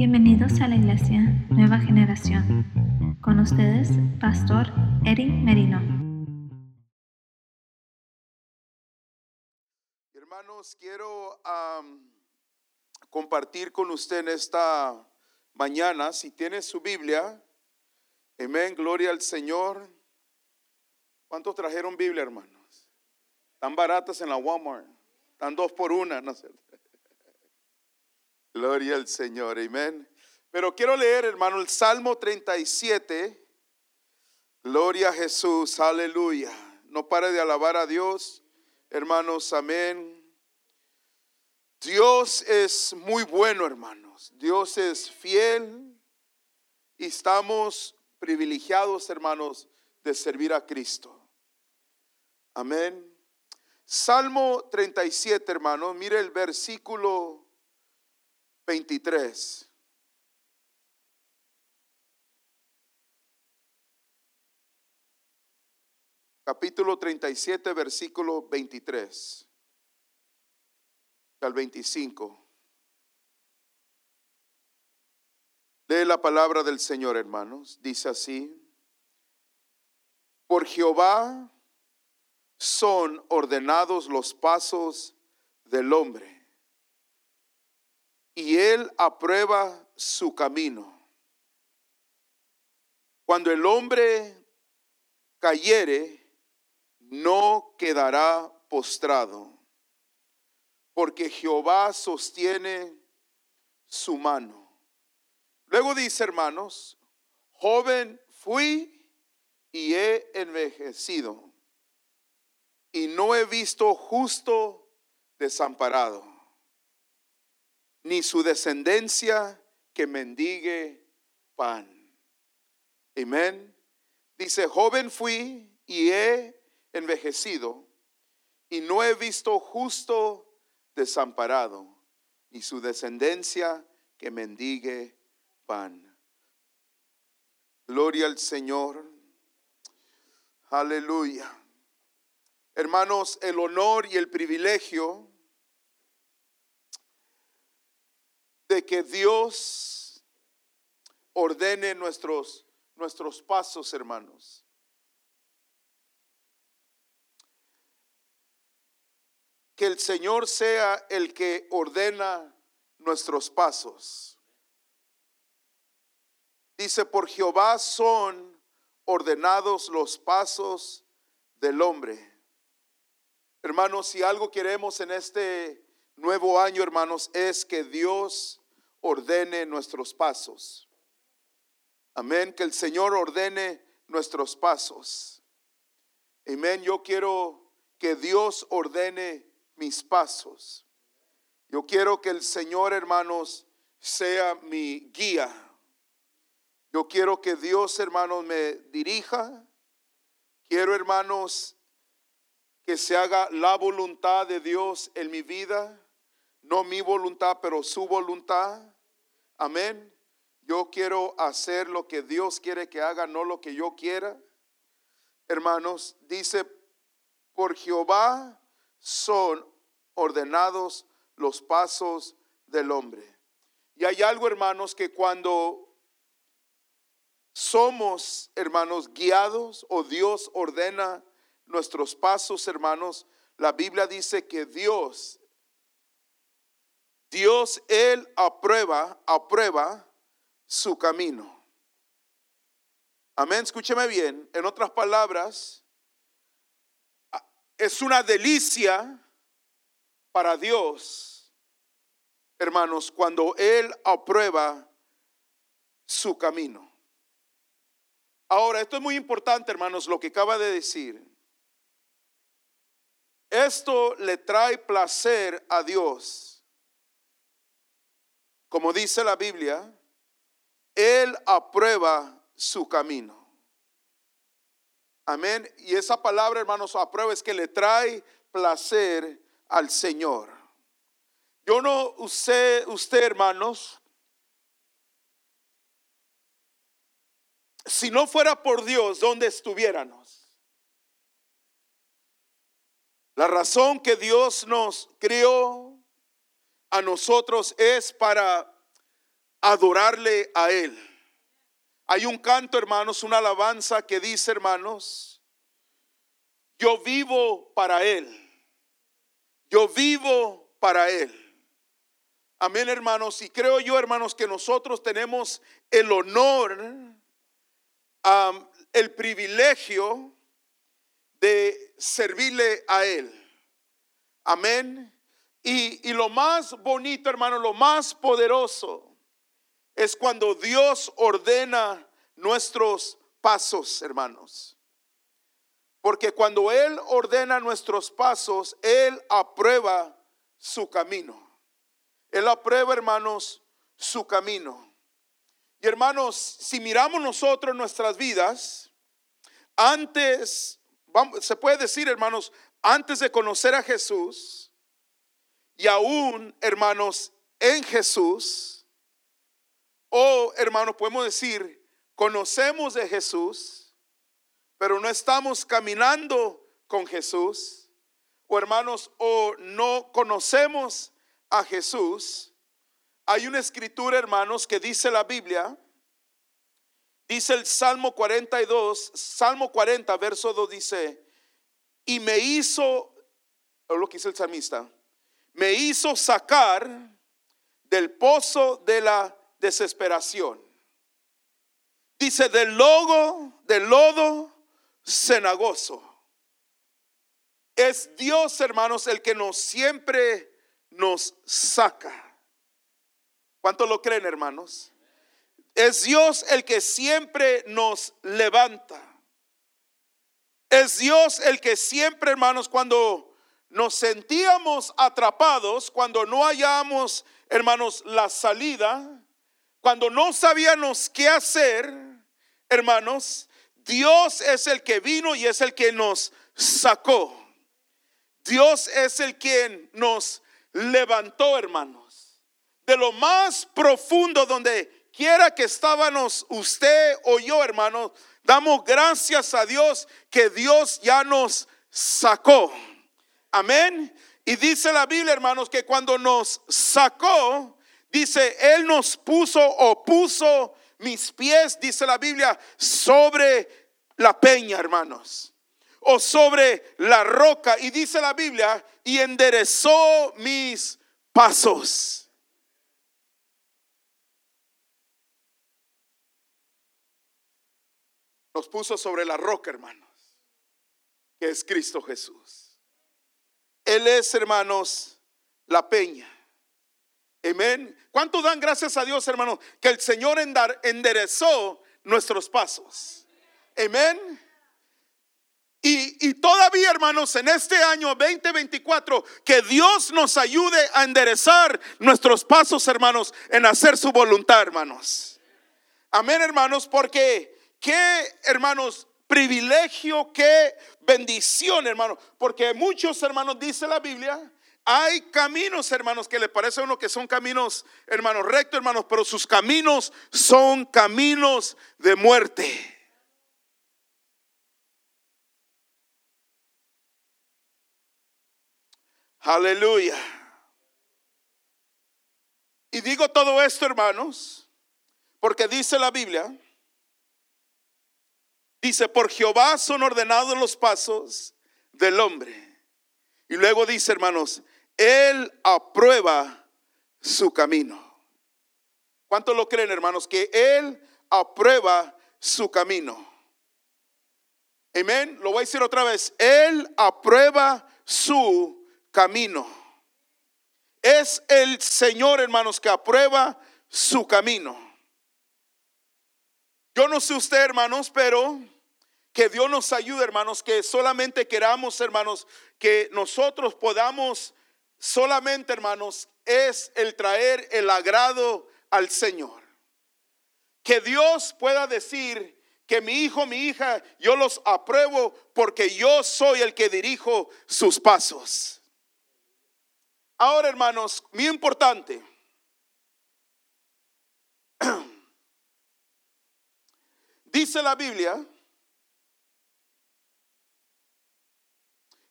Bienvenidos a la Iglesia Nueva Generación. Con ustedes, Pastor Eric Merino. Hermanos, quiero compartir con usted en esta mañana, si tiene su Biblia, amén, gloria al Señor. ¿Cuántos trajeron Biblia, hermanos? Están baratas en la Walmart, están dos por una, no sé. Gloria al Señor, amén. Pero quiero leer, hermano, el Salmo 37. Gloria a Jesús, aleluya. No pare de alabar a Dios, hermanos, amén. Dios es muy bueno, hermanos. Dios es fiel y estamos privilegiados, hermanos, de servir a Cristo. Amén. Salmo 37, hermanos. Mire el versículo 23. Capítulo 37, versículo 23 al 25. Lee la palabra del Señor, hermanos. Dice así, por Jehová son ordenados los pasos del hombre, y él aprueba su camino. Cuando el hombre cayere, no quedará postrado, porque Jehová sostiene su mano. Luego dice, hermanos, joven fui y he envejecido, y no he visto justo desamparado, ni su descendencia que mendigue pan. Amén. Dice, joven fui y he envejecido, y no he visto justo desamparado, ni su descendencia que mendigue pan. Gloria al Señor. Aleluya. Hermanos, el honor y el privilegio de que Dios ordene nuestros, nuestros pasos, hermanos. Que el Señor sea el que ordena nuestros pasos. Dice, por Jehová son ordenados los pasos del hombre. Hermanos, si algo queremos en este nuevo año, hermanos, es que Dios ordene nuestros pasos. Amén, que el Señor ordene nuestros pasos. Amén, yo quiero que Dios ordene mis pasos. Yo quiero que el Señor, hermanos, sea mi guía. Yo quiero que Dios, hermanos, me dirija. Quiero, hermanos, que se haga la voluntad de Dios en mi vida. No mi voluntad, pero su voluntad. Amén. Yo quiero hacer lo que Dios quiere que haga, no lo que yo quiera. Hermanos, dice, por Jehová son ordenados los pasos del hombre. Y hay algo, hermanos, que cuando somos, hermanos, guiados o Dios ordena nuestros pasos, hermanos, la Biblia dice que Dios, Dios, Él aprueba, aprueba su camino. Amén, escúcheme bien. En otras palabras, es una delicia para Dios, hermanos, cuando Él aprueba su camino. Ahora, esto es muy importante, hermanos, lo que acaba de decir. Esto le trae placer a Dios. Como dice la Biblia, Él aprueba su camino. Amén. Y esa palabra, hermanos, aprueba es que le trae placer al Señor. Yo no usé usted, hermanos, si no fuera por Dios, ¿dónde estuviéramos? La razón que Dios nos crió a nosotros es para adorarle a Él. Hay un canto, hermanos, una alabanza que dice, hermanos, yo vivo para Él. Yo vivo para Él. Amén, hermanos. Y creo yo, hermanos, que nosotros tenemos el honor, el privilegio de servirle a Él. Amén. Y, lo más bonito, hermano, lo más poderoso es cuando Dios ordena nuestros pasos, hermanos. Porque cuando Él ordena nuestros pasos, Él aprueba su camino. Él aprueba, hermanos, su camino. Y hermanos, si miramos nosotros nuestras vidas, antes, se puede decir, hermanos, antes de conocer a Jesús, y aún, hermanos, en Jesús, o hermanos, podemos decir, conocemos de Jesús, pero no estamos caminando con Jesús, o hermanos, o no conocemos a Jesús, hay una escritura, hermanos, que dice la Biblia, dice el Salmo 42, Salmo 40, verso 2 dice, y me hizo, lo que dice el salmista, me hizo sacar del pozo de la desesperación. Dice, del lodo, del lodo cenagoso. Es Dios, hermanos, el que nos siempre nos saca. ¿Cuántos lo creen, hermanos? Es Dios el que siempre nos levanta. Es Dios el que siempre, hermanos, cuando nos sentíamos atrapados, cuando no hallamos, hermanos, la salida, cuando no sabíamos qué hacer, hermanos, Dios es el que vino y es el que nos sacó. Dios es el quien nos levantó, hermanos. De lo más profundo donde quiera que estábamos usted o yo, hermanos, damos gracias a Dios que Dios ya nos sacó. Amén. Y dice la Biblia, hermanos, que cuando nos sacó, Dice, Él nos puso o puso mis pies, dice la Biblia, sobre la peña, hermanos. O sobre la roca. Y dice la Biblia, y enderezó mis pasos. Nos puso sobre la roca, hermanos, que es Cristo Jesús. Él es, hermanos, la peña. Amén. ¿Cuánto dan gracias a Dios, hermano? Que el Señor enderezó nuestros pasos. Amén. Y, y, todavía, hermanos, en este año 2024, que Dios nos ayude a enderezar nuestros pasos, hermanos, en hacer su voluntad, hermanos. Amén, hermanos, porque qué, hermanos, privilegio, qué bendición, hermanos. Porque muchos, hermanos, dice la Biblia, hay caminos, hermanos, que le parece a uno que son caminos, hermanos, rectos, hermanos, pero sus caminos son caminos de muerte. Aleluya. Y digo todo esto, hermanos, porque dice la Biblia, dice, por Jehová son ordenados los pasos del hombre. Y luego dice, hermanos, él aprueba su camino. ¿Cuántos lo creen, hermanos? Que Él aprueba su camino. Amén. Lo voy a decir otra vez. Él aprueba su camino. Es el Señor, hermanos, que aprueba su camino. Yo no sé usted, hermanos, pero que Dios nos ayude, hermanos, que solamente queramos, hermanos, que nosotros podamos solamente, hermanos, es el traer el agrado al Señor. Que Dios pueda decir que mi hijo, mi hija, yo los apruebo porque yo soy el que dirijo sus pasos. Ahora, hermanos, muy importante. Dice la Biblia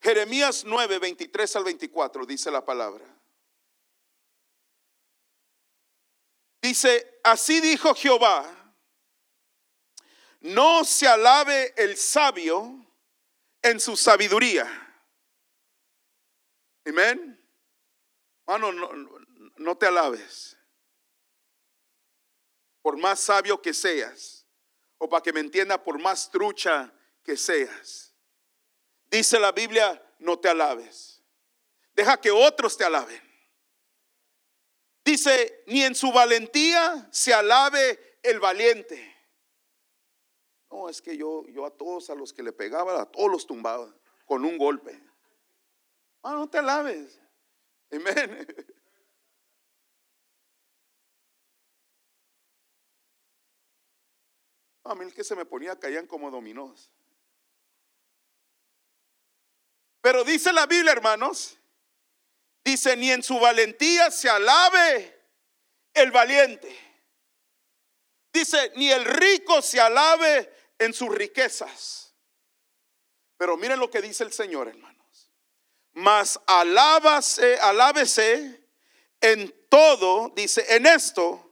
Jeremías 9, 23 al 24 dice la palabra. Dice, así dijo Jehová, no se alabe el sabio en su sabiduría. Amén. Mano, no, no te alabes. Por más sabio que seas, o para que me entienda, por más trucha que seas. Dice la Biblia, no te alabes. Deja que otros te alaben. Dice, ni en su valentía se alabe el valiente. No, es que yo, yo a todos a los que le pegaba, a todos los tumbaba con un golpe. Ah, no te alabes. Amén. A mí el que se me ponía caían como dominós. Pero dice la Biblia, hermanos, dice, ni en su valentía se alabe el valiente. Dice, ni el rico se alabe en sus riquezas. Pero miren lo que dice el Señor, hermanos. Mas alábase, alábese en todo, dice, en esto,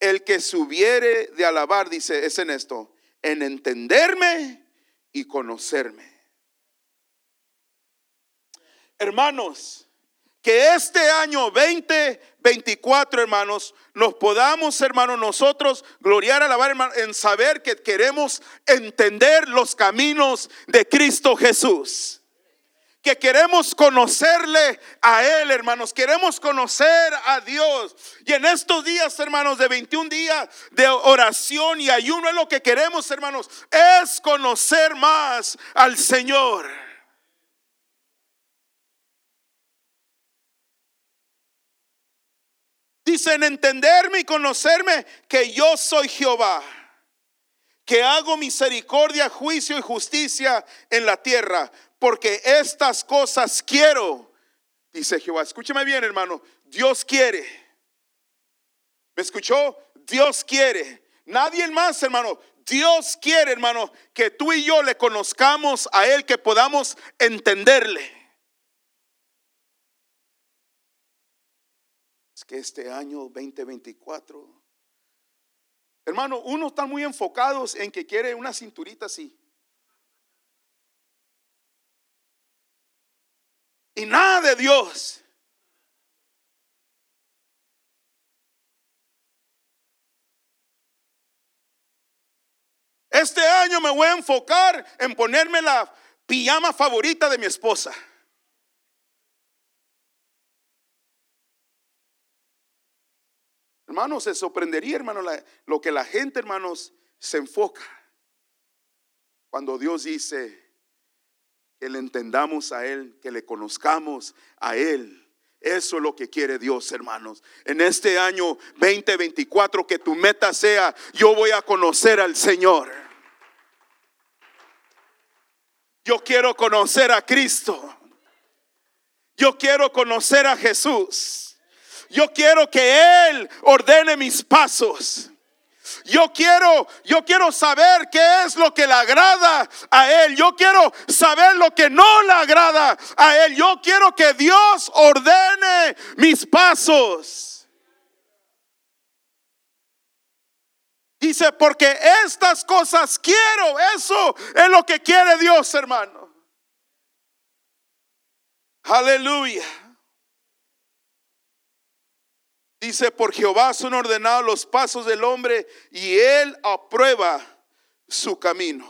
el que subiere de alabar, dice, es en esto, en entenderme y conocerme. Hermanos, que este año 2024, hermanos, nos podamos, hermanos, nosotros gloriar, alabar, hermanos, en saber que queremos entender los caminos de Cristo Jesús que queremos conocerle a Él, hermanos. Queremos conocer a Dios. Y en estos días, hermanos, de 21 días de oración y ayuno, es lo que queremos, hermanos, es conocer más al Señor. Dicen entenderme y conocerme que yo soy Jehová, que hago misericordia, juicio y justicia en la tierra porque estas cosas quiero, dice Jehová. Escúcheme bien, hermano. Dios quiere. ¿Me escuchó? Dios quiere. Nadie más, hermano. Dios quiere, hermano, que tú y yo le conozcamos a Él, que podamos entenderle. Es que este año 2024, hermano, uno está muy enfocados en que quiere una cinturita así. Y nada de Dios. Este año me voy a enfocar en ponerme la pijama favorita de mi esposa. Hermanos, se sorprendería, hermano, lo que la gente, hermanos, se enfoca. Cuando Dios dice, que le entendamos a Él, que le conozcamos a Él. Eso es lo que quiere Dios, hermanos. En este año 2024, que tu meta sea, yo voy a conocer al Señor. Yo quiero conocer a Cristo. Yo quiero conocer a Jesús. Yo quiero que Él ordene mis pasos. Yo quiero, yo quiero saber qué es lo que le agrada a Él. Yo quiero saber lo que no le agrada a Él. Yo quiero que Dios ordene mis pasos. Dice, porque estas cosas quiero. Eso es lo que quiere Dios, hermano. Aleluya. Dice, por Jehová son ordenados los pasos del hombre y él aprueba su camino.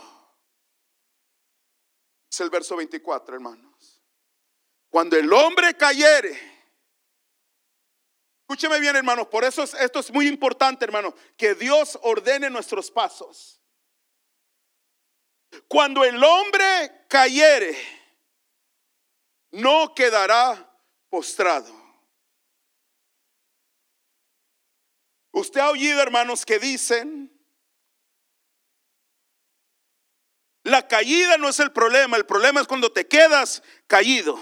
Es el verso 24, hermanos. Cuando el hombre cayere, escúcheme bien, hermanos, por eso esto es muy importante, hermano, que Dios ordene nuestros pasos. Cuando el hombre cayere, no quedará postrado. Usted ha oído, hermanos, que dicen, la caída no es el problema, el problema es cuando te quedas caído.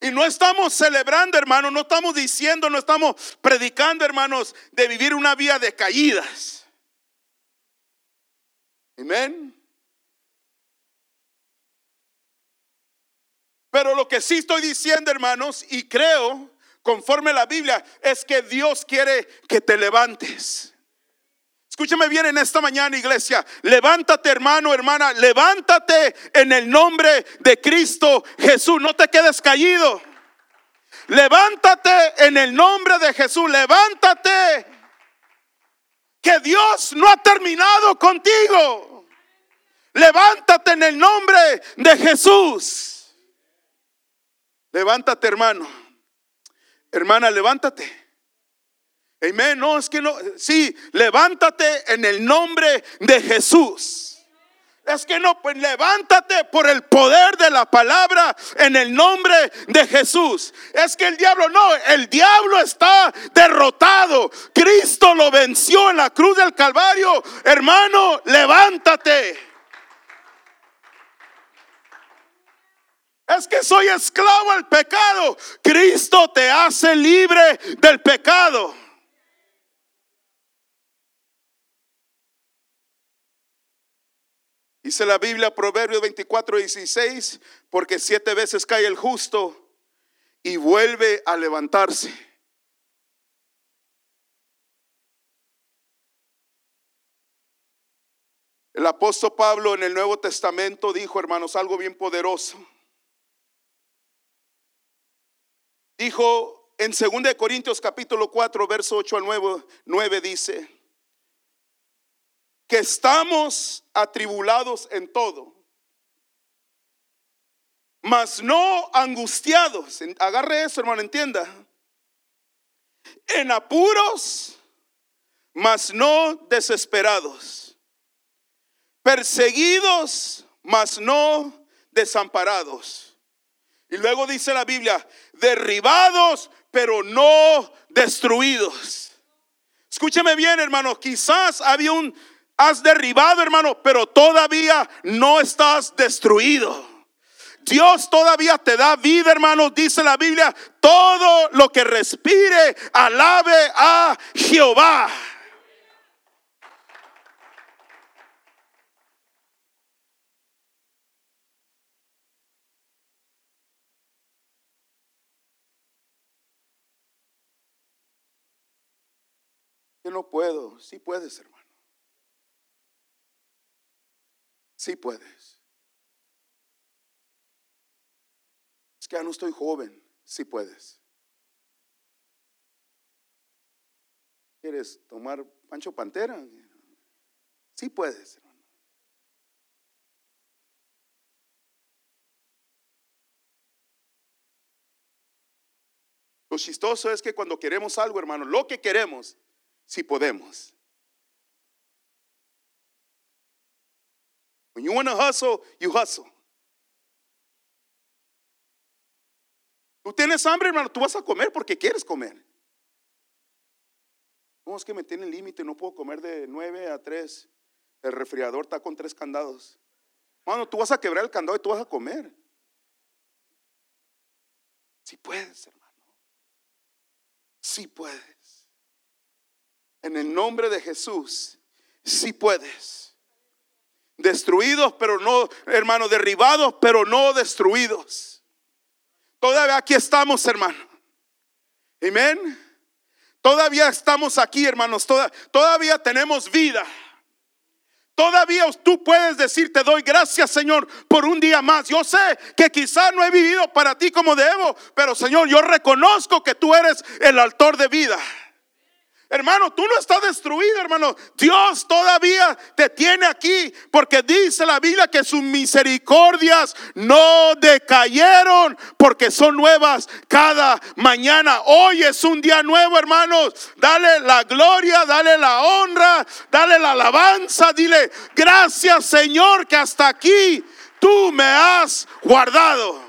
Y no estamos celebrando, hermanos, no estamos diciendo, no estamos predicando, hermanos, de vivir una vida de caídas. Amén. Pero lo que sí estoy diciendo, hermanos, y creo conforme la Biblia, es que Dios quiere que te levantes. Escúchame bien en esta mañana, iglesia. Levántate, hermano, hermana. Levántate en el nombre de Cristo Jesús. No te quedes caído. Levántate en el nombre de Jesús. Levántate. Que Dios no ha terminado contigo. Levántate en el nombre de Jesús. Levántate, hermano. Hermana, levántate. Amén. No, es que no. Sí, levántate en el nombre de Jesús. Es que no, pues levántate por el poder de la palabra en el nombre de Jesús. Es que el diablo no, el diablo está derrotado. Cristo lo venció en la cruz del Calvario. Hermano, levántate. Es que soy esclavo al pecado. Cristo te hace libre del pecado. Dice la Biblia, Proverbios 24, 16, porque siete veces cae el justo y vuelve a levantarse. El apóstol Pablo en el Nuevo Testamento dijo, hermanos, algo bien poderoso. Dijo en 2 Corintios capítulo 4, verso 8 al 9, 9 dice, que estamos atribulados en todo, mas no angustiados. Agarre eso, hermano, entienda. En apuros, mas no desesperados. Perseguidos, mas no desamparados. Y luego dice la Biblia, derribados, pero no destruidos. Escúcheme bien, hermano, quizás había un has derribado, hermano, pero todavía no estás destruido. Dios todavía te da vida, hermano, dice la Biblia. Todo lo que respire, alabe a Jehová. Yo no puedo, sí puedes, hermano. Sí puedes. Es que ya no estoy joven. Sí puedes. ¿Quieres tomar Pancho Pantera? Sí puedes, hermano. Lo chistoso es que cuando queremos algo, hermano, lo que queremos, sí podemos. When you want to hustle, you hustle. Tú tienes hambre, hermano, tú vas a comer porque quieres comer. No, es que me tiene límite, no puedo comer de 9 a 3. El refrigerador está con tres candados. Hermano, tú vas a quebrar el candado y tú vas a comer. Si puedes, hermano. Si puedes. En el nombre de Jesús, si puedes destruidos, pero no, hermano, derribados, pero no destruidos. Todavía aquí estamos, hermano. Amén. Todavía estamos aquí, hermanos. todavía tenemos vida. Todavía tú puedes decir, te doy gracias, Señor, por un día más. Yo sé que quizás no he vivido para ti como debo, pero Señor, yo reconozco que tú eres el autor de vida. Hermano, tú no estás destruido, hermano. Dios todavía te tiene aquí porque dice la Biblia que sus misericordias no decayeron porque son nuevas cada mañana. Hoy es un día nuevo, hermanos. Dale la gloria, dale la honra, dale la alabanza. Dile, gracias Señor que hasta aquí tú me has guardado.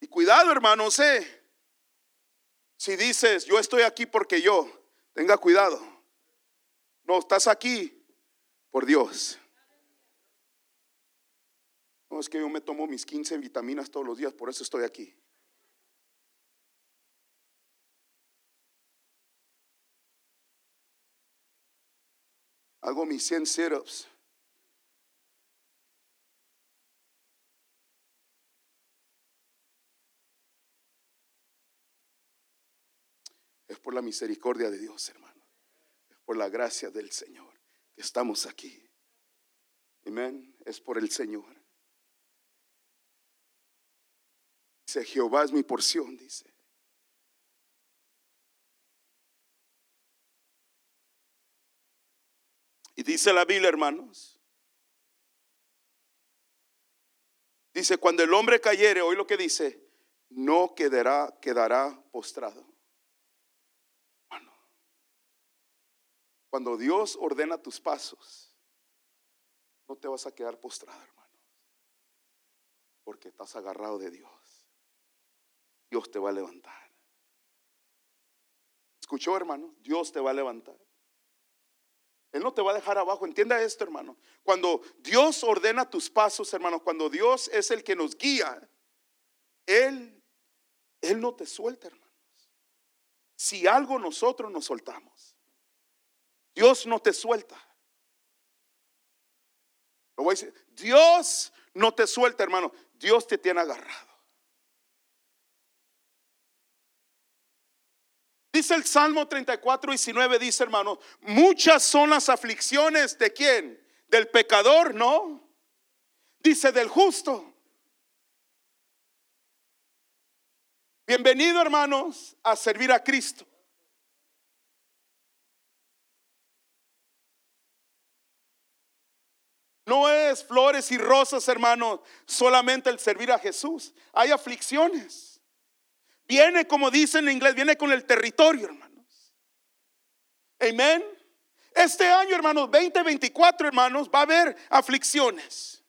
Y cuidado, hermanos, eh. Si dices, yo estoy aquí porque yo, tenga cuidado. No, estás aquí por Dios. No, es que yo me tomo mis 15 vitaminas todos los días, por eso estoy aquí. Hago mis 100 sit-ups. Por la misericordia de Dios, hermano. Es por la gracia del Señor que estamos aquí. Amén. Es por el Señor. Dice, Jehová es mi porción, dice. Y dice la Biblia, hermanos. Dice, cuando el hombre cayere, hoy lo que dice, no quedará, quedará postrado. Cuando Dios ordena tus pasos, no te vas a quedar postrado, hermano. Porque estás agarrado de Dios. Dios te va a levantar. ¿Escuchó, hermano? Dios te va a levantar. Él no te va a dejar abajo. Entienda esto, hermano. Cuando Dios ordena tus pasos, hermano, cuando Dios es el que nos guía, Él, Él no te suelta, hermanos. Si algo nosotros nos soltamos, Dios no te suelta. Lo voy a decir. Dios no te suelta, hermano. Dios te tiene agarrado. Dice el Salmo 34, 19, dice hermano, muchas son las aflicciones de quién? Del pecador, ¿no? Dice del justo. Bienvenido hermanos a servir a Cristo. No es flores y rosas, hermanos, solamente el servir a Jesús. Hay aflicciones. Viene, como dicen en inglés, viene con el territorio, hermanos. Amén. Este año, hermanos, 2024, hermanos, va a haber aflicciones.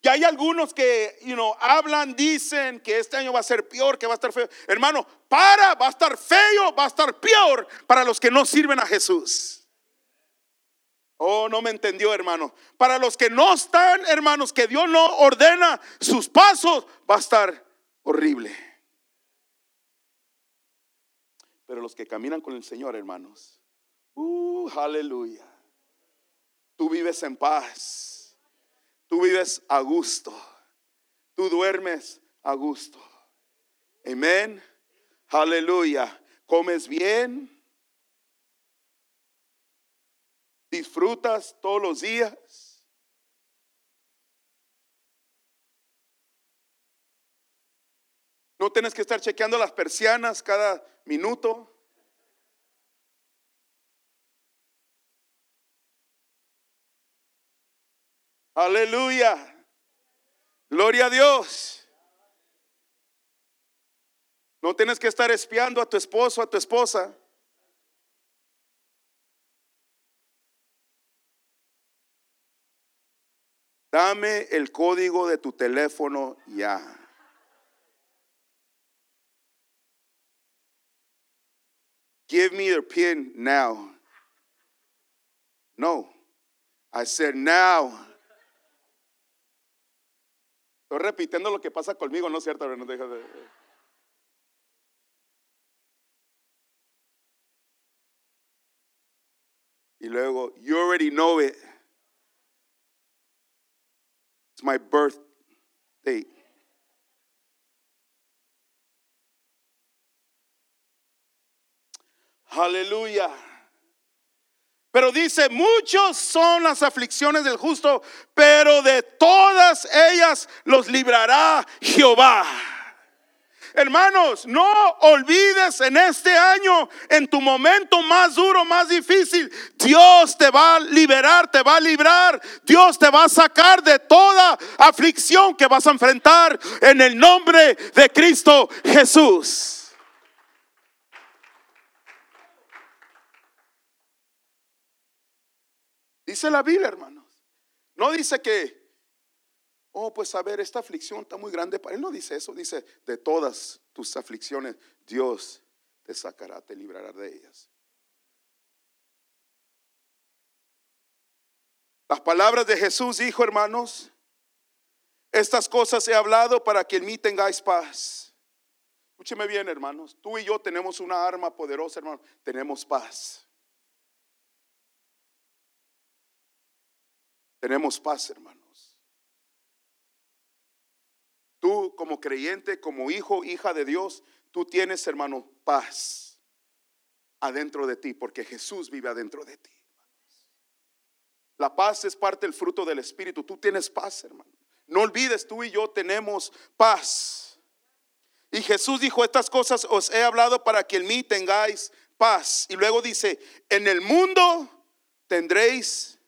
Y hay algunos que, hablan, dicen que este año va a ser peor, que va a estar feo. Hermano, para, va a estar feo, va a estar peor para los que no sirven a Jesús. Oh, no me entendió, hermano. Para los que no están, hermanos, que Dios no ordena sus pasos, va a estar horrible. Pero los que caminan con el Señor, hermanos, uh, aleluya. Tú vives en paz. Tú vives a gusto. Tú duermes a gusto. Amén. Aleluya. Comes bien. Disfrutas todos los días. No tienes que estar chequeando las persianas cada minuto. Aleluya. Gloria a Dios. No tienes que estar espiando a tu esposo, a tu esposa. Dame el código de tu teléfono ya. Give me your pin now. No. I said now. Estoy repitiendo lo que pasa conmigo, ¿no es cierto? No deja de... Y luego, you already know it. My birth date. Aleluya. Pero dice, muchos son las aflicciones del justo, pero de todas ellas los librará Jehová. Hermanos, no olvides en este año, en tu momento más duro, más difícil, Dios te va a liberar, te va a librar. Dios te va a sacar de toda aflicción que vas a enfrentar en el nombre de Cristo Jesús. Dice la Biblia, hermanos. No dice que, oh, pues a ver, esta aflicción está muy grande él. No dice eso, dice, de todas tus aflicciones, Dios te sacará, te librará de ellas. Las palabras de Jesús dijo, hermanos, estas cosas he hablado para que en mí tengáis paz. Escúcheme bien, hermanos. Tú y yo tenemos una arma poderosa, hermanos. Tenemos paz. Tenemos paz, hermanos. Tú como creyente, como hijo, hija de Dios, tú tienes, hermano, paz. adentro de ti, porque Jesús vive adentro de ti. La paz es parte del fruto del Espíritu. Tú tienes paz, hermano. No olvides, tú y yo tenemos paz. Y Jesús dijo, estas cosas os he hablado para que en mí tengáis paz. Y luego dice, en el mundo tendréis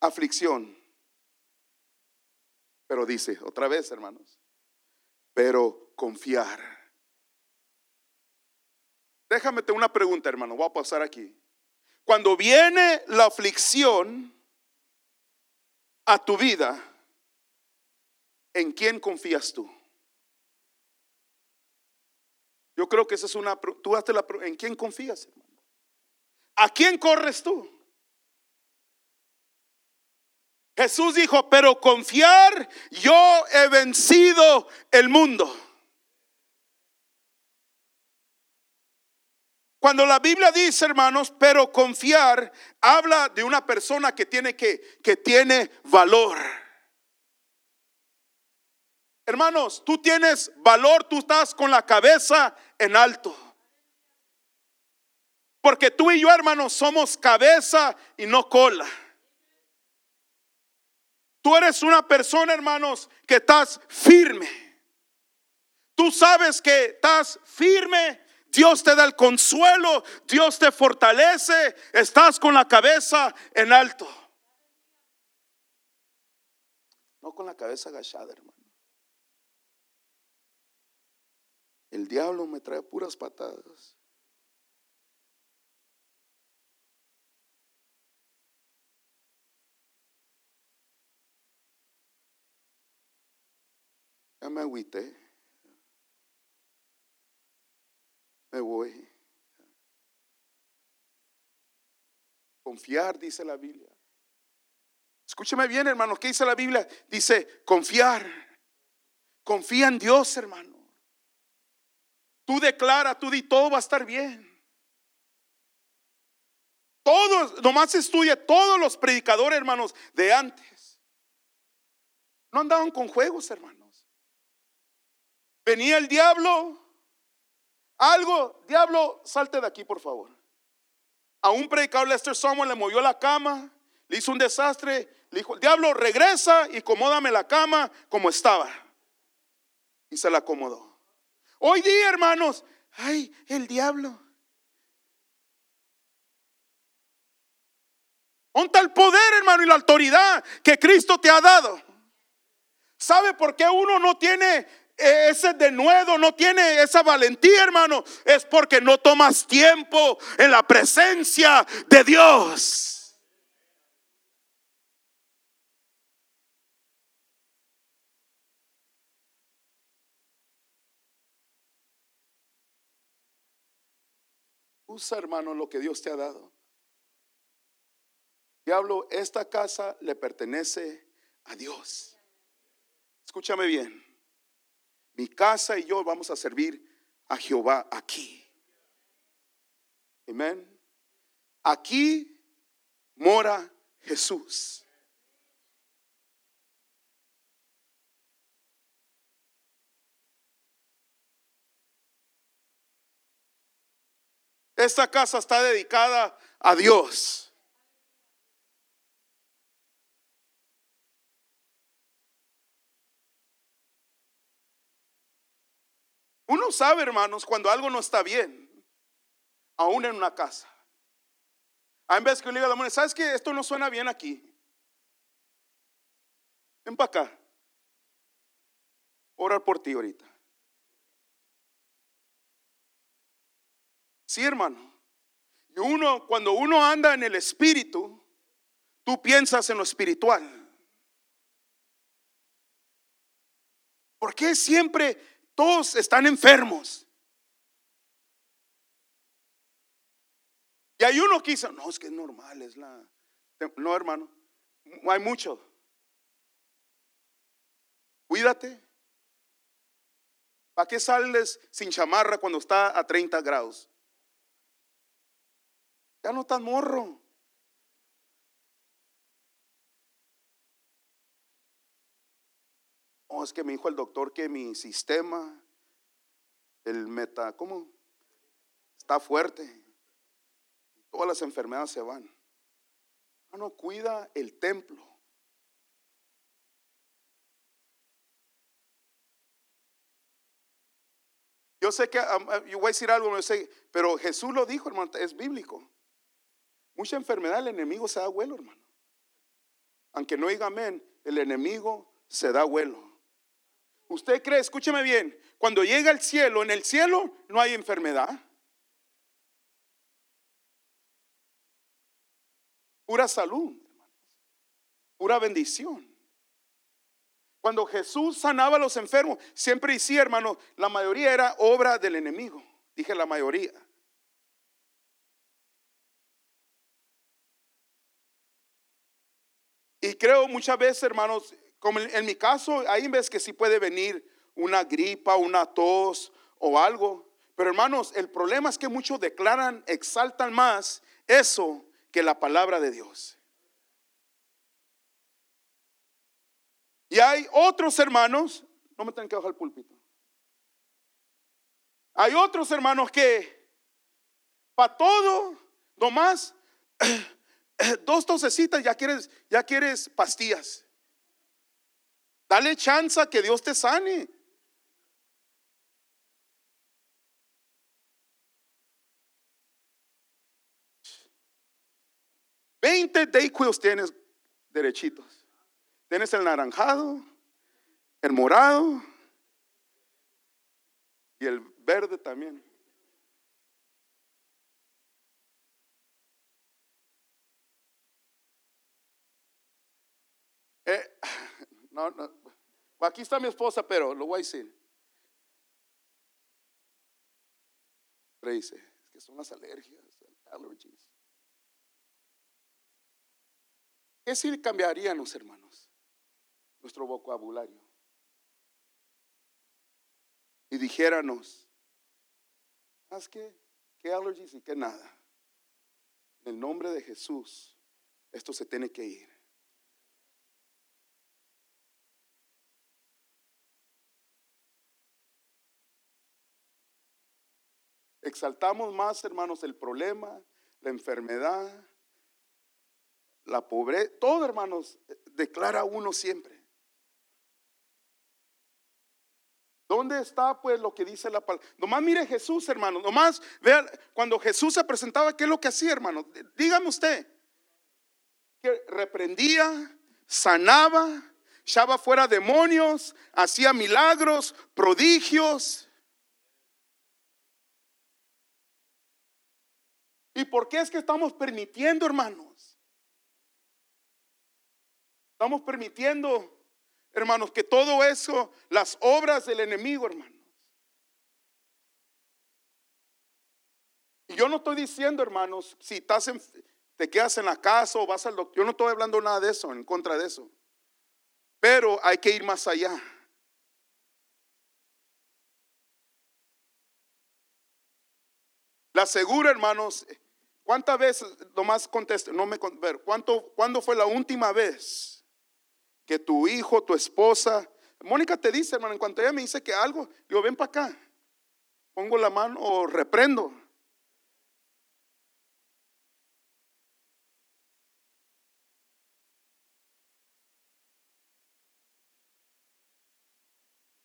aflicción. Pero dice, otra vez, hermanos, pero confiar. Déjame te una pregunta, hermano, voy a pasar aquí. Cuando viene la aflicción a tu vida, ¿en quién confías tú? Yo creo que esa es una, tú hazte la, ¿en quién confías, hermano? ¿A quién corres tú? Jesús dijo, pero confiar, yo he vencido el mundo. Cuando la Biblia dice, hermanos, pero confiar, habla de una persona que tiene que, que tiene valor. Hermanos, tú tienes valor, tú estás con la cabeza en alto. Porque tú y yo, hermanos, somos cabeza y no cola. Tú eres una persona, hermanos, que estás firme. Tú sabes que estás firme Dios te da el consuelo, Dios te fortalece, estás con la cabeza en alto. No con la cabeza agachada, hermano. El diablo me trae puras patadas. Ya me agüité. me voy. Confiar, dice la Biblia. Escúcheme bien, hermano, ¿qué dice la Biblia? Dice, confiar. Confía en Dios, hermano. Tú declara, tú di, todo va a estar bien. Todos, nomás estudia, todos los predicadores, hermanos, de antes. No andaban con juegos, hermanos. Venía el diablo, algo, diablo, salte de aquí, por favor. A un predicador Lester le movió la cama, le hizo un desastre, le dijo, diablo, regresa y acomódame la cama como estaba. Y se la acomodó. Hoy día, hermanos, ay, el diablo. Onta el poder, hermano, y la autoridad que Cristo te ha dado. ¿Sabe por qué uno no tiene ese denuedo, no tiene esa valentía, hermano, es porque no tomas tiempo en la presencia de Dios. Usa, hermano, lo que Dios te ha dado. Diablo, esta casa le pertenece a Dios. Escúchame bien. Mi casa y yo vamos a servir a Jehová aquí. Amén. Aquí mora Jesús. Esta casa está dedicada a Dios. Uno sabe, hermanos, cuando algo no está bien, aún en una casa. A vez que le diga a la mujer, ¿sabes que esto no suena bien aquí? Ven para acá. Orar por ti ahorita. Sí, hermano. Y uno, cuando uno anda en el espíritu, tú piensas en lo espiritual. ¿Por qué siempre todos están enfermos. Y hay uno que dice, no, es que es normal, es la... No, hermano, hay mucho. Cuídate. ¿Para qué sales sin chamarra cuando está a 30 grados? Ya no estás morro. Es que me dijo el doctor que mi sistema, el meta, ¿cómo? Está fuerte. todas las enfermedades se van. Hermano, cuida el templo. Yo sé que, yo voy a decir algo, no sé, pero Jesús lo dijo, hermano, es bíblico. Mucha enfermedad el enemigo se da vuelo, hermano. Aunque no diga amén, el enemigo se da vuelo. Usted cree, escúcheme bien, cuando llega al cielo, en el cielo no hay enfermedad. Pura salud. Pura bendición. Cuando Jesús sanaba a los enfermos, siempre decía, hermano, la mayoría era obra del enemigo. Dije la mayoría. Y creo muchas veces, hermanos, como en, mi caso, hay veces que sí puede venir una gripa, una tos o algo. Pero hermanos, el problema es que muchos declaran, exaltan más eso que la palabra de Dios. Y hay otros hermanos, no me tienen que bajar el púlpito. Hay otros hermanos que para todo, nomás dos tosecitas, ya quieres, ya quieres pastillas. Dale chance que Dios te sane. Veinte Dayquils tienes derechitos. Tienes el naranjado, el morado y el verde también. Eh, no, no. Aquí está mi esposa, pero lo voy a decir. dice, es que son las alergias, allergies. ¿Qué si cambiaríamos, hermanos, nuestro vocabulario? Y dijéramos, ¿haz qué? ¿Qué allergies y qué nada? En el nombre de Jesús, esto se tiene que ir. Exaltamos más, hermanos, el problema, la enfermedad, la pobreza. Todo, hermanos, declara uno siempre. ¿Dónde está pues lo que dice la palabra? Nomás mire Jesús, hermanos. Nomás vea cuando Jesús se presentaba, ¿qué es lo que hacía, hermanos? Dígame usted. Que reprendía, sanaba, echaba fuera demonios, hacía milagros, prodigios. ¿Y por qué es que estamos permitiendo, hermanos? Estamos permitiendo, hermanos, que todo eso, las obras del enemigo, hermanos. Y yo no estoy diciendo, hermanos, si estás te quedas en la casa o vas al doctor, yo no estoy hablando nada de eso, en contra de eso. Pero hay que ir más allá. La segura, hermanos, ¿Cuántas veces, nomás conteste, no me ver, ¿cuánto, ¿cuándo fue la última vez que tu hijo, tu esposa, Mónica te dice, hermano, en cuanto ella me dice que algo, yo ven para acá, pongo la mano o reprendo.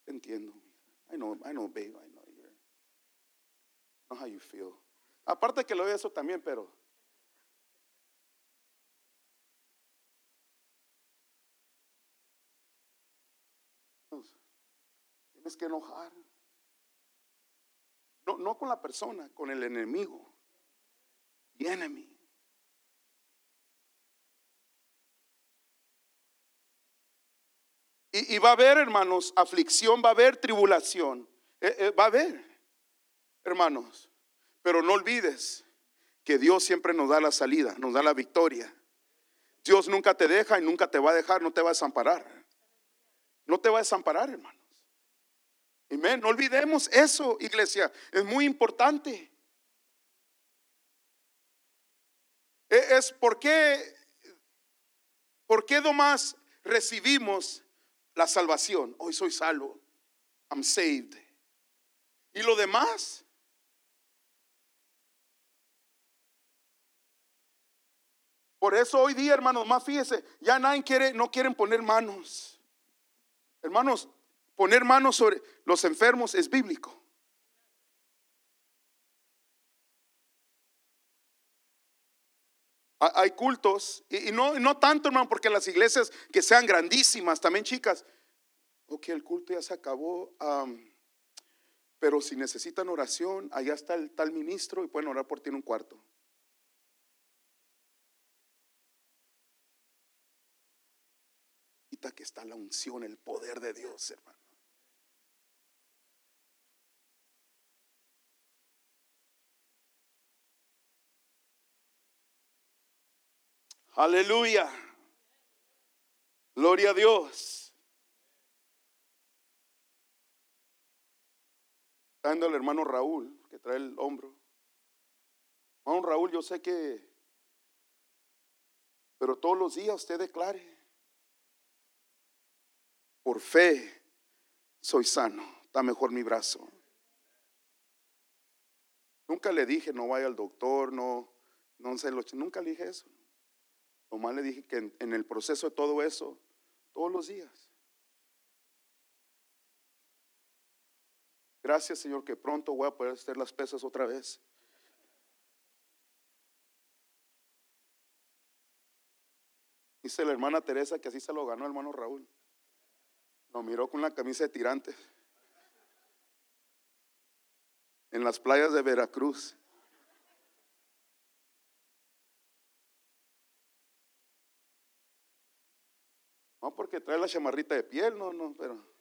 Entiendo. I know, I know, babe, I know you're, I know how you feel. Aparte que lo veo eso también, pero tienes que enojar. No, no con la persona, con el enemigo. The enemy. Y, va a haber, hermanos, aflicción, va a haber tribulación. Eh, eh, va a haber, hermanos. Pero no olvides que Dios siempre nos da la salida, nos da la victoria. Dios nunca te deja y nunca te va a dejar, no te va a desamparar. No te va a desamparar, hermanos. Amén. No olvidemos eso, iglesia. Es muy importante. E, es por qué, por qué nomás recibimos la salvación. Hoy soy salvo. I'm saved. Y lo demás Por eso hoy día, hermanos, más fíjese, ya nadie quiere, no quieren poner manos. Hermanos, poner manos sobre los enfermos es bíblico. Hay cultos, y, no, no tanto, hermano, porque las iglesias que sean grandísimas, también chicas, ok, el culto ya se acabó, pero si necesitan oración, allá está el tal ministro y pueden orar por ti en un cuarto. Que está la unción, el poder de Dios, hermano. Aleluya. Gloria a Dios. Está el hermano Raúl, que trae el hombro. Hermano Raúl, yo sé que, pero todos los días usted declare, por fe soy sano, está mejor mi brazo. Nunca le dije, no vaya al doctor, no, no sé, nunca le dije eso. Nomás le dije que en, el proceso de todo eso, todos los días. Gracias Señor que pronto voy a poder hacer las pesas otra vez. Dice la hermana Teresa que así se lo ganó el hermano Raúl. Lo miró con la camisa de tirantes. En las playas de Veracruz. No porque trae la chamarrita de piel, no, no, pero.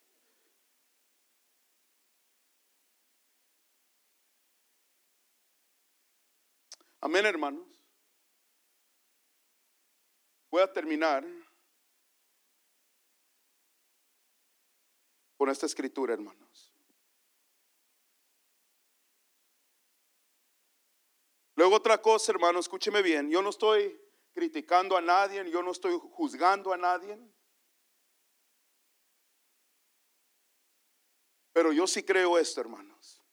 Amén, hermanos. Voy a terminar con esta escritura, hermanos. Luego otra cosa, hermano, escúcheme bien, yo no estoy criticando a nadie, yo no estoy juzgando a nadie. Pero yo sí creo esto, hermanos.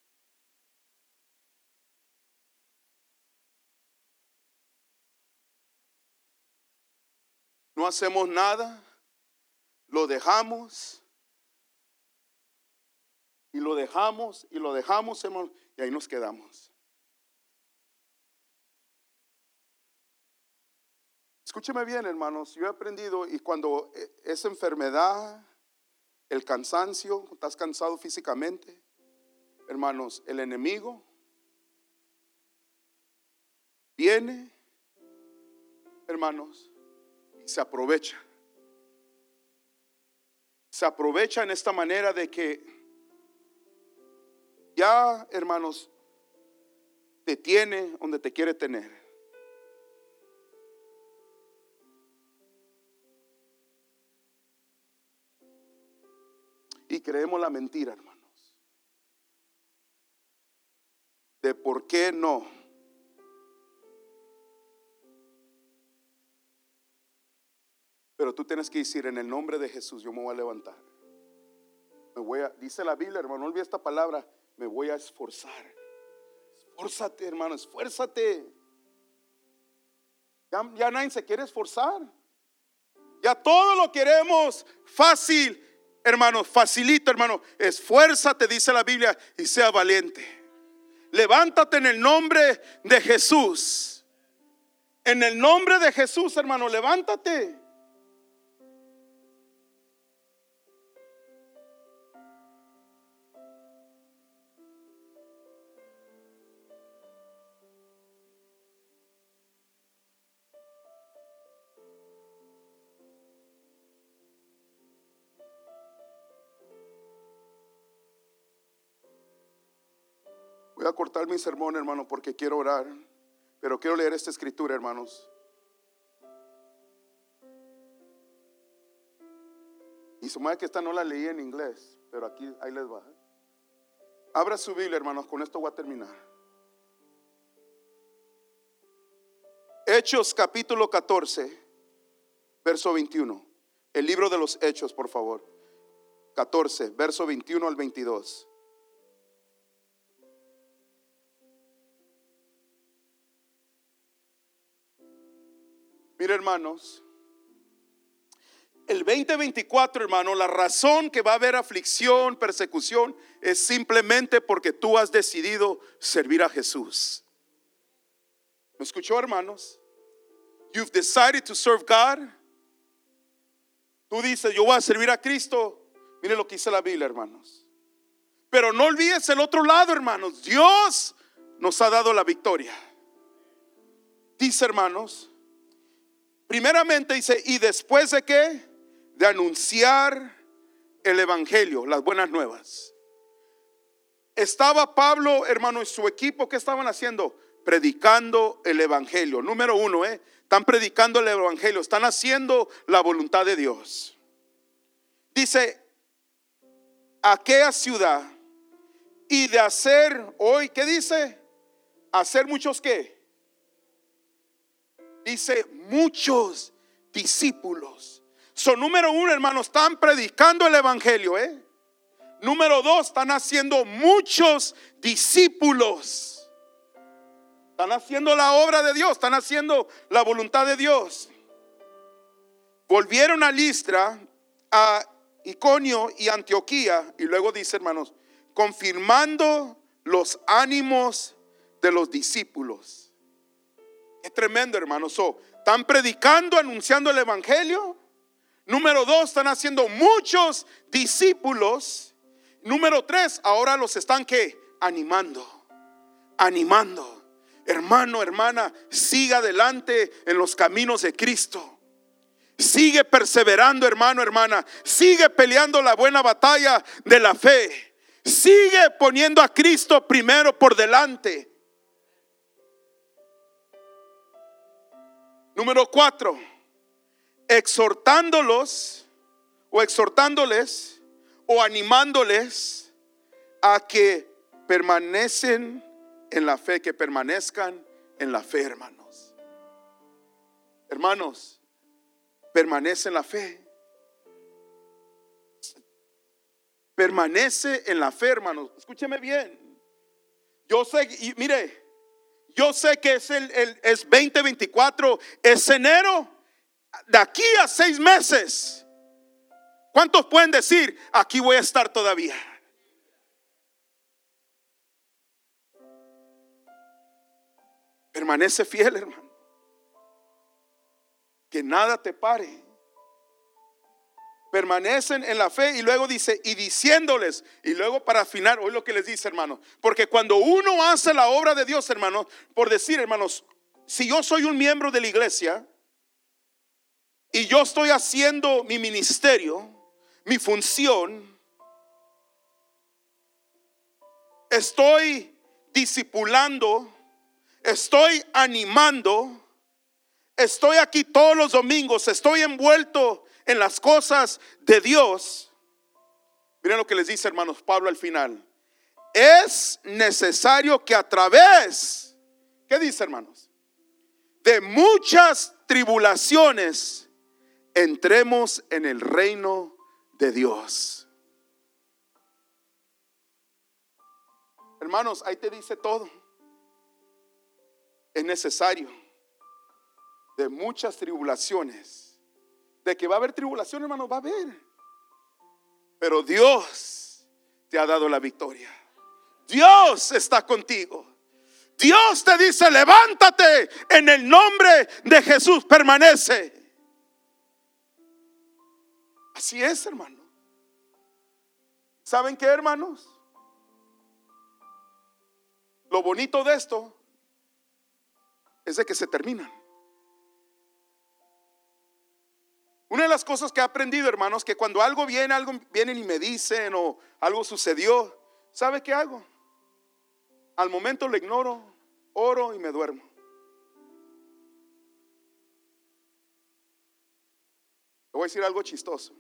No hacemos nada, lo dejamos y lo dejamos y lo dejamos y ahí nos quedamos. Escúcheme bien, hermanos, yo he aprendido y cuando e, esa enfermedad el cansancio, estás cansado físicamente, hermanos, el enemigo viene, hermanos, y se aprovecha. Se aprovecha en esta manera de que ya, hermanos, te tiene donde te quiere tener. Y creemos la mentira, hermanos. De por qué no. Pero tú tienes que decir, en el nombre de Jesús yo me voy a levantar. Me voy a, dice la Biblia, hermano, no esta palabra, me voy a esforzar. Esfuérzate, hermano, esfuérzate. Ya, ya nadie se quiere esforzar. Ya todo lo queremos fácil hermano, facilita, hermano, esfuérzate, dice la Biblia, y sea valiente. Levántate en el nombre de Jesús. En el nombre de Jesús, hermano, levántate. A cortar mi sermón, hermano, porque quiero orar. Pero quiero leer esta escritura, hermanos. Y su madre que esta no la leí en inglés, pero aquí ahí les va. Abra su Biblia, hermanos, con esto voy a terminar. Hechos capítulo 14, verso 21. El libro de los Hechos, por favor. 14, verso 21 al 22. Mire, hermanos, el 2024, hermano, la razón que va a haber aflicción, persecución, es simplemente porque tú has decidido servir a Jesús. ¿Me escuchó, hermanos? You've decided to serve God. Tú dices, yo voy a servir a Cristo. Mire lo que dice la Biblia, hermanos. Pero no olvides el otro lado, hermanos. Dios nos ha dado la victoria. Dice, hermanos, primeramente dice, ¿y después de qué? De anunciar el Evangelio, las buenas nuevas. Estaba Pablo, hermano, y su equipo, ¿qué estaban haciendo? Predicando el Evangelio. Número uno, ¿eh? Están predicando el Evangelio, están haciendo la voluntad de Dios. Dice, aquella ciudad y de hacer hoy, ¿qué dice? Hacer muchos qué? Dice muchos discípulos. Son número uno, hermanos, están predicando el Evangelio, ¿eh? Número dos, están haciendo muchos discípulos. Están haciendo la obra de Dios, están haciendo la voluntad de Dios. Volvieron a Listra, a Iconio y Antioquía, y luego dice, hermanos, confirmando los ánimos de los discípulos. Tremendo, hermanos. están predicando, anunciando el Evangelio. Número dos, están haciendo muchos discípulos. Número tres, ahora los están que animando, animando. Hermano, hermana, siga adelante en los caminos de Cristo. Sigue perseverando, hermano, hermana. Sigue peleando la buena batalla de la fe. Sigue poniendo a Cristo primero por delante. Número cuatro, exhortándolos o exhortándoles o animándoles a que permanecen en la fe, que permanezcan en la fe, hermanos. Hermanos, permanece en la fe. Permanece en la fe, hermanos. Escúcheme bien. Yo sé, y mire, yo sé que es el, el es 2024, es enero. De aquí a seis meses. ¿Cuántos pueden decir, aquí voy a estar todavía? Permanece fiel, hermano. Que nada te pare. Permanecen en la fe y luego dice, y diciéndoles, y luego para afinar, hoy lo que les dice, hermano. Porque cuando uno hace la obra de Dios, hermano, por decir, hermanos, si yo soy un miembro de la iglesia y yo estoy haciendo mi ministerio, mi función, estoy discipulando estoy animando, estoy aquí todos los domingos, estoy envuelto en las cosas de Dios. Miren lo que les dice hermanos Pablo al final. Es necesario que a través, ¿qué dice hermanos? De muchas tribulaciones entremos en el reino de Dios. Hermanos, ahí te dice todo es necesario de muchas tribulaciones. De que va a haber tribulación, hermano, va a haber. Pero Dios te ha dado la victoria. Dios está contigo. Dios te dice, levántate en el nombre de Jesús, permanece. Así es, hermano. ¿Saben qué, hermanos? Lo bonito de esto es de que se terminan. Una de las cosas que he aprendido, hermanos, que cuando algo viene, algo vienen y me dicen o algo sucedió, ¿sabe qué hago? Al momento lo ignoro, oro y me duermo. Le voy a decir algo chistoso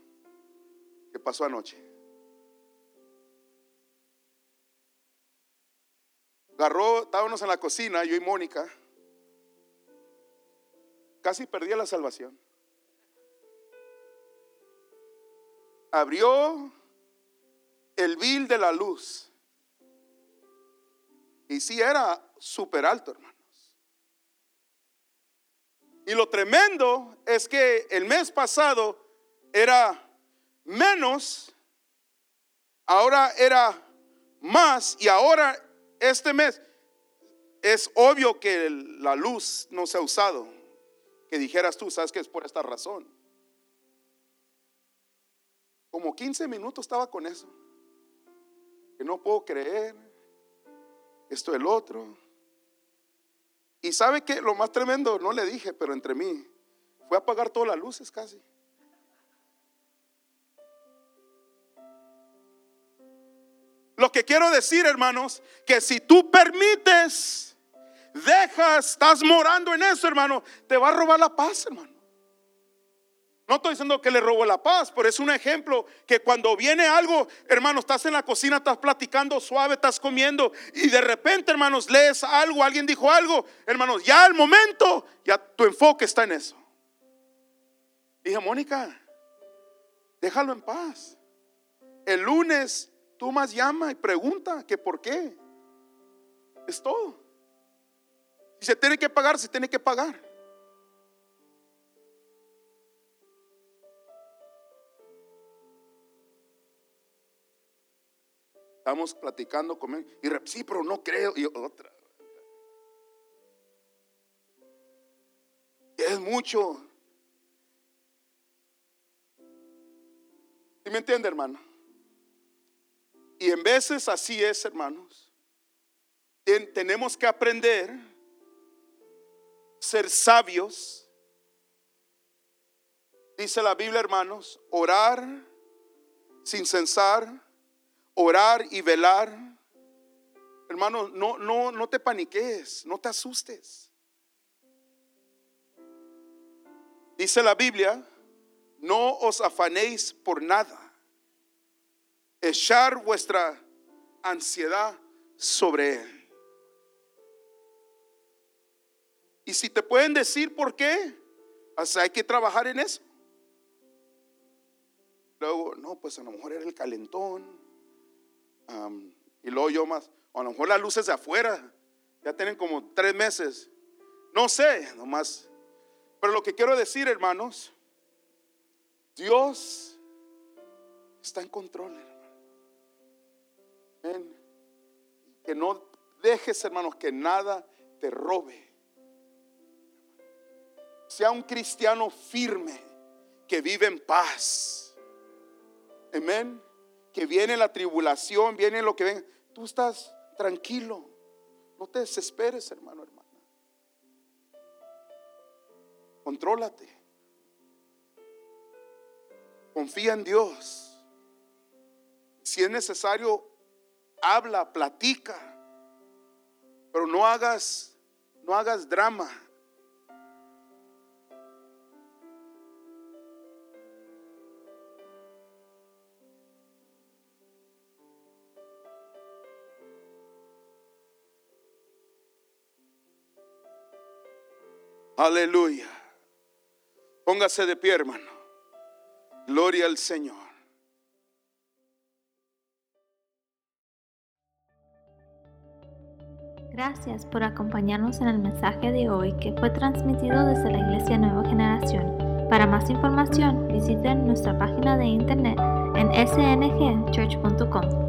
que pasó anoche. Agarró, estábamos en la cocina, yo y Mónica. Casi perdía la salvación. Abrió el vil de la luz. Y si era súper alto, hermanos. Y lo tremendo es que el mes pasado era menos, ahora era más y ahora este mes es obvio que la luz no se ha usado. Que dijeras tú, sabes que es por esta razón. Como 15 minutos estaba con eso. Que no puedo creer. Esto el otro. Y sabe que lo más tremendo, no le dije, pero entre mí, fue a apagar todas las luces casi. Lo que quiero decir, hermanos, que si tú permites, dejas, estás morando en eso, hermano, te va a robar la paz, hermano. No estoy diciendo que le robo la paz, pero es un ejemplo que cuando viene algo, hermano, estás en la cocina, estás platicando suave, estás comiendo y de repente, hermanos, lees algo, alguien dijo algo, hermanos, ya al momento, ya tu enfoque está en eso. Dije, Mónica, déjalo en paz. El lunes tú más llama y pregunta que por qué. Es todo. Si se tiene que pagar, se tiene que pagar. Estamos platicando con él y sí, pero no creo. Y otra. Es mucho. ¿Sí me entiende, hermano? Y en veces así es, hermanos. tenemos que aprender ser sabios. Dice la Biblia, hermanos, orar sin censar, orar y velar. Hermanos, no, no, no te paniques, no te asustes. Dice la Biblia, no os afanéis por nada echar vuestra ansiedad sobre Él. Y si te pueden decir por qué, hay que trabajar en eso. Luego, no, pues a lo mejor era el calentón. Y luego yo más, a lo mejor las luces de afuera, ya tienen como tres meses. No sé, nomás. Pero lo que quiero decir, hermanos, Dios está en control. Que no dejes, hermanos, que nada te robe. Sea un cristiano firme que vive en paz. Amén. Que viene la tribulación, viene lo que ven. Tú estás tranquilo. No te desesperes, hermano, hermana. Contrólate. Confía en Dios. Si es necesario, habla, platica, pero no hagas, no hagas drama. Aleluya. Póngase de pie, hermano. Gloria al Señor. Gracias por acompañarnos en el mensaje de hoy que fue transmitido desde la Iglesia Nueva Generación. Para más información, visiten nuestra página de internet en sngchurch.com.